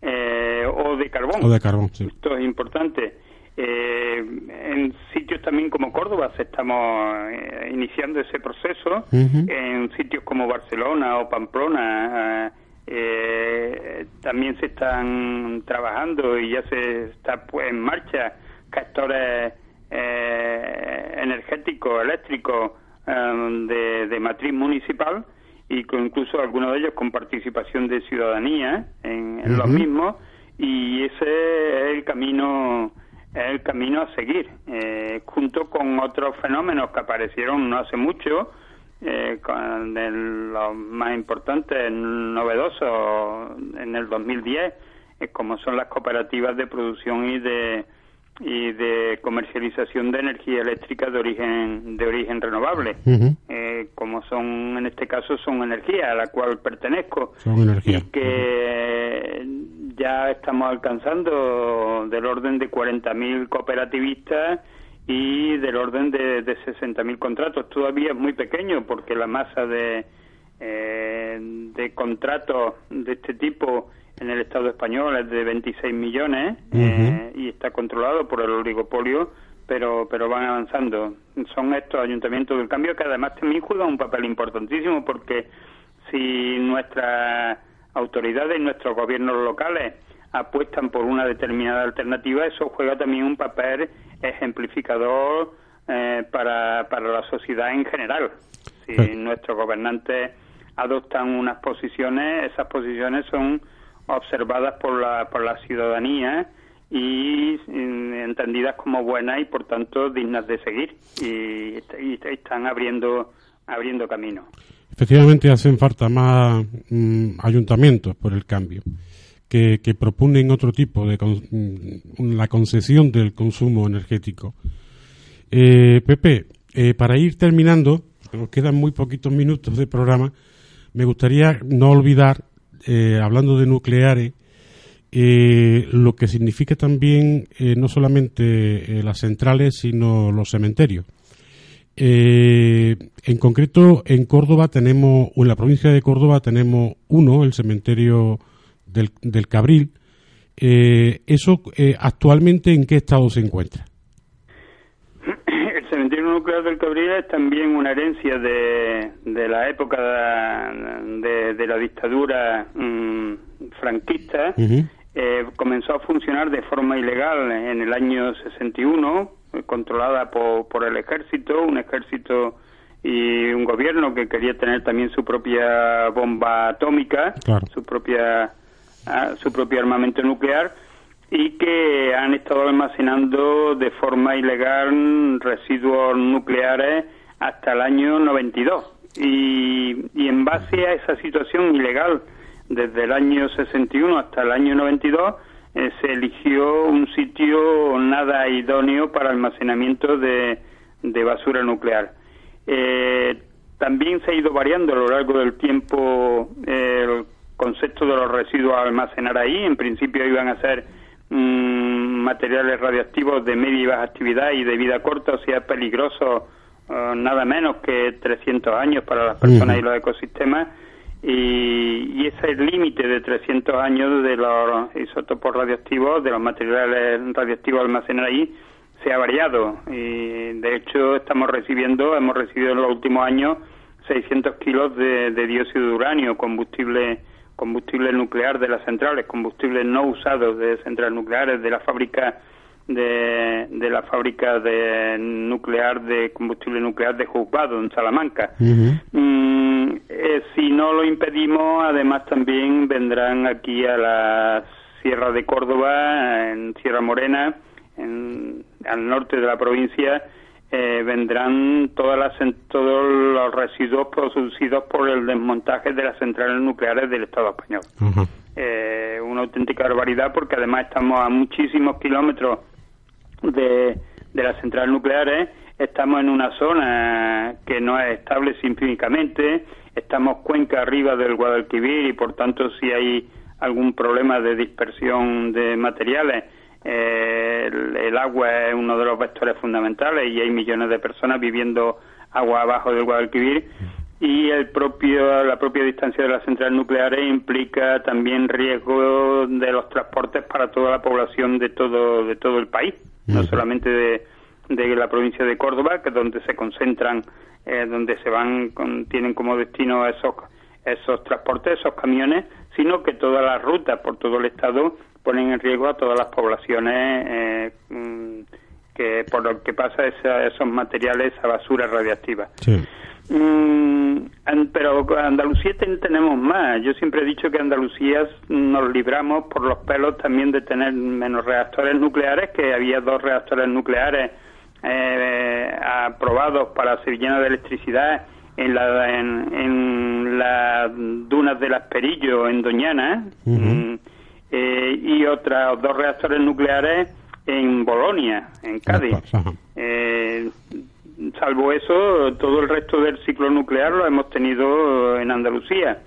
eh, o de carbón. O de carbón sí. esto es importante. Eh, en sitios también como Córdoba se estamos iniciando ese proceso. En sitios como Barcelona o Pamplona eh, también se están trabajando y ya se está pues, en marcha castores eh, energéticos, eléctricos um, de, matriz municipal y con incluso algunos de ellos con participación de ciudadanía en, los mismos y ese es el camino es el camino a seguir eh, junto con otros fenómenos que aparecieron no hace mucho eh, con los más importantes, novedosos en el 2010, eh, como son las cooperativas de producción y de y de comercialización de energía eléctrica de origen de origen renovable, eh, como son en este caso son energía a la cual pertenezco. Y que ya estamos alcanzando del orden de 40.000 cooperativistas y del orden de, de 60.000 contratos. Todavía es muy pequeño porque la masa de, eh, de contratos de este tipo en el Estado español es de 26 millones eh, y está controlado por el oligopolio, pero, pero van avanzando. Son estos ayuntamientos del cambio que además también juegan un papel importantísimo porque si nuestras autoridades y nuestros gobiernos locales apuestan por una determinada alternativa, eso juega también un papel ejemplificador eh, para, para la sociedad en general. Si nuestros gobernantes adoptan unas posiciones, esas posiciones son observadas por la, por la ciudadanía y, entendidas como buenas y por tanto dignas de seguir y, están abriendo abriendo camino. Efectivamente hacen falta más mm, ayuntamientos por el cambio que, proponen otro tipo de mm, la concesión del consumo energético. Eh, Pepe, eh, para ir terminando, nos quedan muy poquitos minutos de programa, me gustaría no olvidar, eh, hablando de nucleares, lo que significa también no solamente las centrales, sino los cementerios. en concreto, en Córdoba tenemos, o en la provincia de Córdoba tenemos uno, el cementerio del, del Cabril. Eh, ¿Eso eh, actualmente en qué estado se encuentra? Nuclear del Cabril es también una herencia de, de la época de, de la dictadura mm, franquista. Eh, comenzó a funcionar de forma ilegal en el año 61, controlada por, por el ejército, un ejército y un gobierno que quería tener también su propia bomba atómica, su propia su propio armamento nuclear y que han estado almacenando de forma ilegal residuos nucleares hasta el año 92. Y, y en base a esa situación ilegal, desde el año 61 hasta el año 92, eh, se eligió un sitio nada idóneo para almacenamiento de, de basura nuclear. Eh, también se ha ido variando a lo largo del tiempo el concepto de los residuos a almacenar ahí. En principio iban a ser mm, materiales radioactivos de media y baja actividad y de vida corta, o sea, peligrosos eh, nada menos que 300 años para las personas y los ecosistemas. Y, y ese es el límite de 300 años de los isótopos radioactivos, de los materiales radioactivos almacenados ahí, se ha variado. Y de hecho, estamos recibiendo, hemos recibido en los últimos años 600 kilos de, de dióxido de uranio, combustible combustible nuclear de las centrales, combustibles no usados de centrales nucleares, de la fábrica de, de la fábrica de nuclear de combustible nuclear de Juzgado en Salamanca. Mm, eh, si no lo impedimos, además también vendrán aquí a la Sierra de Córdoba, en Sierra Morena, en, al norte de la provincia, eh, vendrán todas las, todos los residuos producidos por el desmontaje de las centrales nucleares del Estado español. Eh, una auténtica barbaridad porque además estamos a muchísimos kilómetros de, de las centrales nucleares, estamos en una zona que no es estable sísmicamente, estamos cuenca arriba del Guadalquivir y por tanto si hay algún problema de dispersión de materiales, eh, el, agua es uno de los vectores fundamentales y hay millones de personas viviendo agua abajo del Guadalquivir. Y el propio la propia distancia de las centrales nucleares implica también riesgo de los transportes para toda la población de todo de todo el país no solamente de, de, la provincia de Córdoba que es donde se concentran eh, donde se van tienen como destino esos esos transportes esos camiones sino que todas las rutas por todo el estado ponen en riesgo a todas las poblaciones eh, mm, que por lo que pasa esos materiales, esa basura radiactiva. Mm, pero Andalucía tenemos más. Yo siempre he dicho que Andalucía nos libramos por los pelos también de tener menos reactores nucleares, que había dos reactores nucleares eh, aprobados para llenos de electricidad en, la, en, las dunas del Asperillo, en Doñana. Eh, y otros dos reactores nucleares en Bolonia, en Cádiz. Eh, salvo eso, todo el resto del ciclo nuclear lo hemos tenido en Andalucía,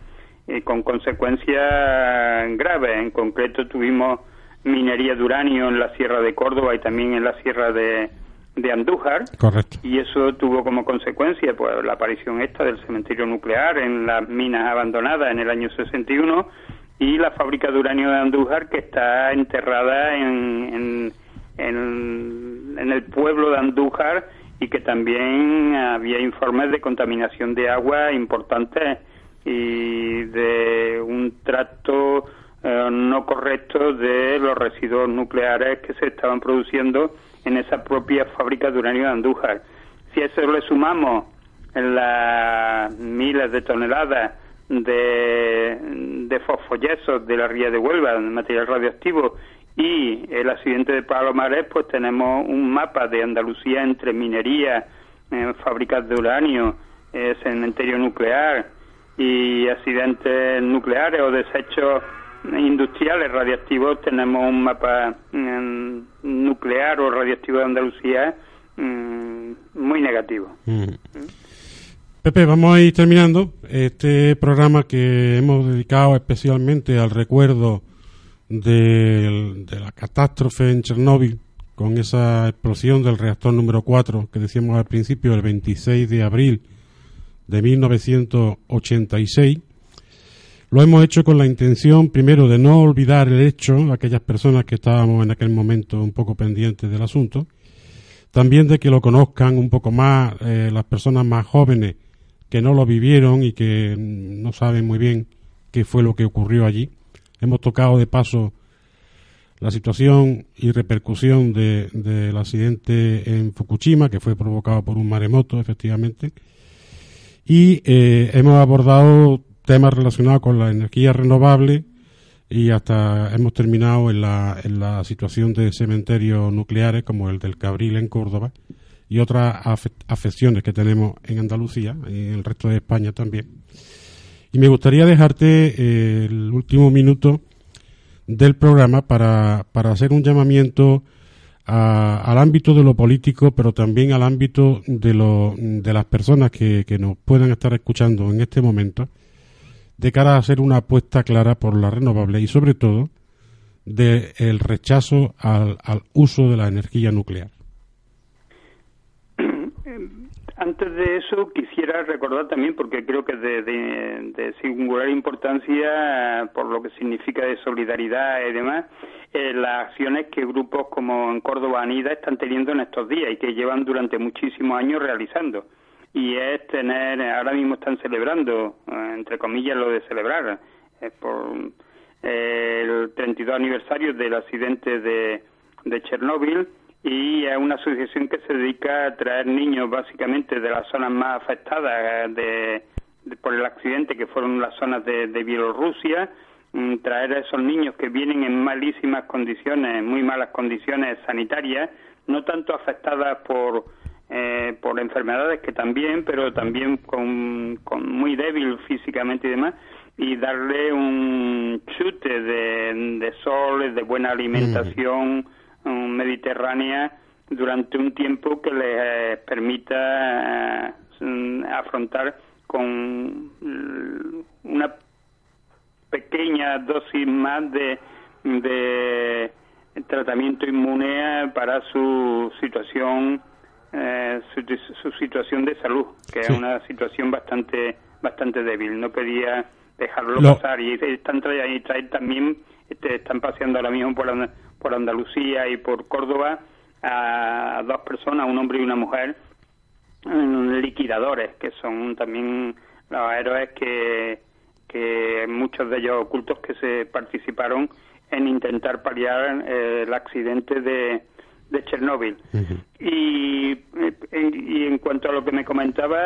eh, con consecuencias graves. En concreto, tuvimos minería de uranio en la Sierra de Córdoba y también en la Sierra de, de Andújar. Correcto. Y eso tuvo como consecuencia pues la aparición esta del cementerio nuclear en las minas abandonadas en el año 61 y la fábrica de uranio de Andújar que está enterrada en, en, el pueblo de Andújar y que también había informes de contaminación de agua importantes y de un trato eh, no correcto de los residuos nucleares que se estaban produciendo en esa propia fábrica de uranio de Andújar. Si a eso le sumamos las miles de toneladas de, de fosfoyesos de la ría de Huelva, material radioactivo, y el accidente de Palomares, pues tenemos un mapa de Andalucía entre minería, eh, fábricas de uranio, eh, cementerio nuclear y accidentes nucleares o desechos industriales radiactivos. Tenemos un mapa mm, nuclear o radioactivo de Andalucía mm, muy negativo. Mm. Vamos a ir terminando este programa que hemos dedicado especialmente al recuerdo de, la catástrofe en Chernóbil con esa explosión del reactor número 4 que decíamos al principio el 26 de abril de 1986. Lo hemos hecho con la intención, primero, de no olvidar el hecho, aquellas personas que estábamos en aquel momento un poco pendientes del asunto, también de que lo conozcan un poco más eh, las personas más jóvenes que no lo vivieron y que no saben muy bien qué fue lo que ocurrió allí. Hemos tocado de paso la situación y repercusión del accidente en Fukushima, que fue provocado por un maremoto, efectivamente. Y eh, hemos abordado temas relacionados con la energía renovable y hasta hemos terminado en la, en la situación de cementerios nucleares como el del Cabril en Córdoba y otras afecciones que tenemos en Andalucía y en el resto de España también. Y me gustaría dejarte eh, el último minuto del programa para, para hacer un llamamiento al ámbito de lo político, pero también al ámbito de, lo, de las personas que, que nos puedan estar escuchando en este momento, de cara a hacer una apuesta clara por la renovable y sobre todo del rechazo al, al uso de la energía nuclear. Antes de eso, quisiera recordar también, porque creo que es de, singular importancia por lo que significa de solidaridad y demás, eh, las acciones que grupos como en Córdoba Anida están teniendo en estos días y que llevan durante muchísimos años realizando. Y es tener, ahora mismo están celebrando, eh, entre comillas, lo de celebrar, eh, por el 32 aniversario del accidente de, de Chernóbil y es una asociación que se dedica a traer niños básicamente de las zonas más afectadas de, por el accidente que fueron las zonas de, Bielorrusia. Mm, traer a esos niños que vienen en malísimas condiciones, muy malas condiciones sanitarias, no tanto afectadas por eh, por enfermedades que también, pero también con, con muy débil físicamente y demás, y darle un chute de, de sol, de buena alimentación, mediterránea durante un tiempo que les eh, permita eh, afrontar con una pequeña dosis más de, de tratamiento inmune para su situación eh, su, situación de salud que es una situación bastante bastante débil. No quería dejarlo pasar y están trayendo también este, están paseando ahora mismo por la por Andalucía y por Córdoba a dos personas, un hombre y una mujer, liquidadores, que son también los héroes que, que muchos de ellos ocultos que se participaron en intentar paliar eh, el accidente de, de Chernóbil. y, y, en cuanto a lo que me comentaba,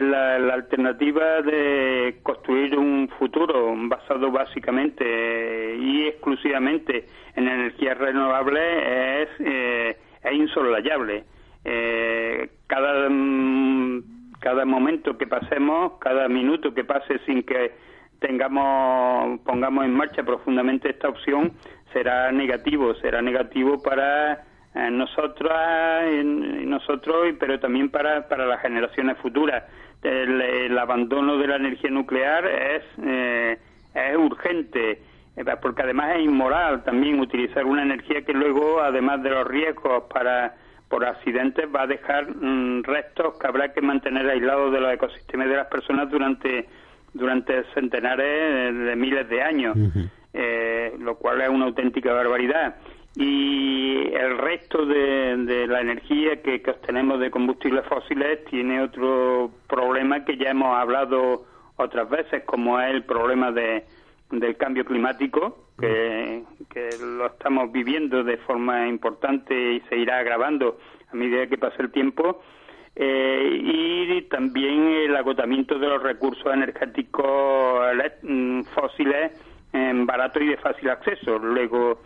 la, alternativa de construir un futuro basado básicamente y exclusivamente en energías renovables es, eh, es insolayable. Eh, cada, mm, cada momento que pasemos, cada minuto que pase sin que tengamos pongamos en marcha profundamente esta opción será negativo será negativo para nosotros, nosotros, pero también para, para las generaciones futuras. El, abandono de la energía nuclear es, eh, es urgente, eh, porque además es inmoral también utilizar una energía que luego, además de los riesgos para por accidentes, va a dejar mm, restos que habrá que mantener aislados de los ecosistemas de las personas durante durante centenares de miles de años, eh, lo cual es una auténtica barbaridad y el resto de, la energía que, obtenemos de combustibles fósiles tiene otro problema que ya hemos hablado otras veces, como es el problema de, del cambio climático, que, lo estamos viviendo de forma importante y se irá agravando a medida que pase el tiempo, eh, y también el agotamiento de los recursos energéticos mm, fósiles en barato y de fácil acceso. Luego,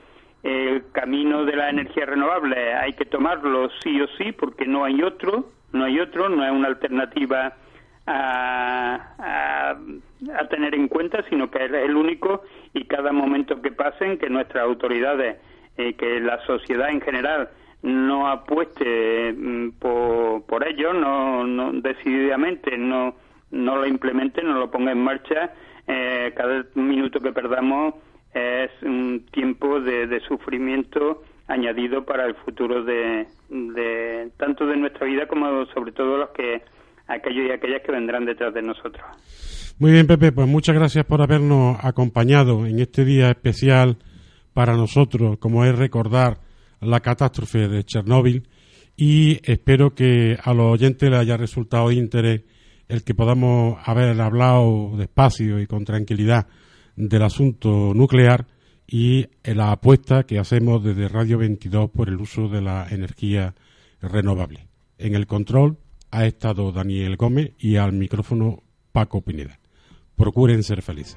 el camino de la energía renovable. Hay que tomarlo sí o sí porque no hay otro, no hay otro, no es una alternativa a, a, tener en cuenta, sino que es el único y cada momento que pasen que nuestras autoridades, eh, que la sociedad en general no apueste mm, por, por ello, no, no decididamente no, no lo implemente, no lo ponga en marcha, eh, cada minuto que perdamos es un tiempo de, sufrimiento añadido para el futuro de, tanto de nuestra vida como sobre todo los que aquellos y aquellas que vendrán detrás de nosotros. Muy bien, Pepe, pues muchas gracias por habernos acompañado en este día especial para nosotros, como es recordar la catástrofe de Chernóbil y espero que a los oyentes les haya resultado de interés el que podamos haber hablado despacio y con tranquilidad del asunto nuclear y la apuesta que hacemos desde Radio 22 por el uso de la energía renovable. En el control ha estado Daniel Gómez y al micrófono Paco Pineda. Procuren ser felices.